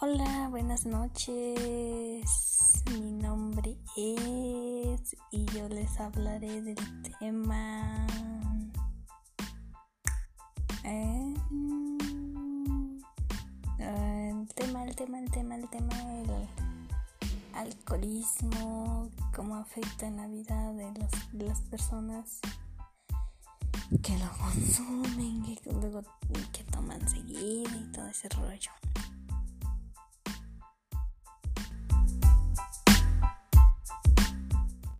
Hola, buenas noches. Mi nombre es y yo les hablaré del tema. Eh, el tema, el tema, el tema, el tema, el alcoholismo, cómo afecta en la vida de, las personas que lo consumen, que luego que toman seguido y todo ese rollo.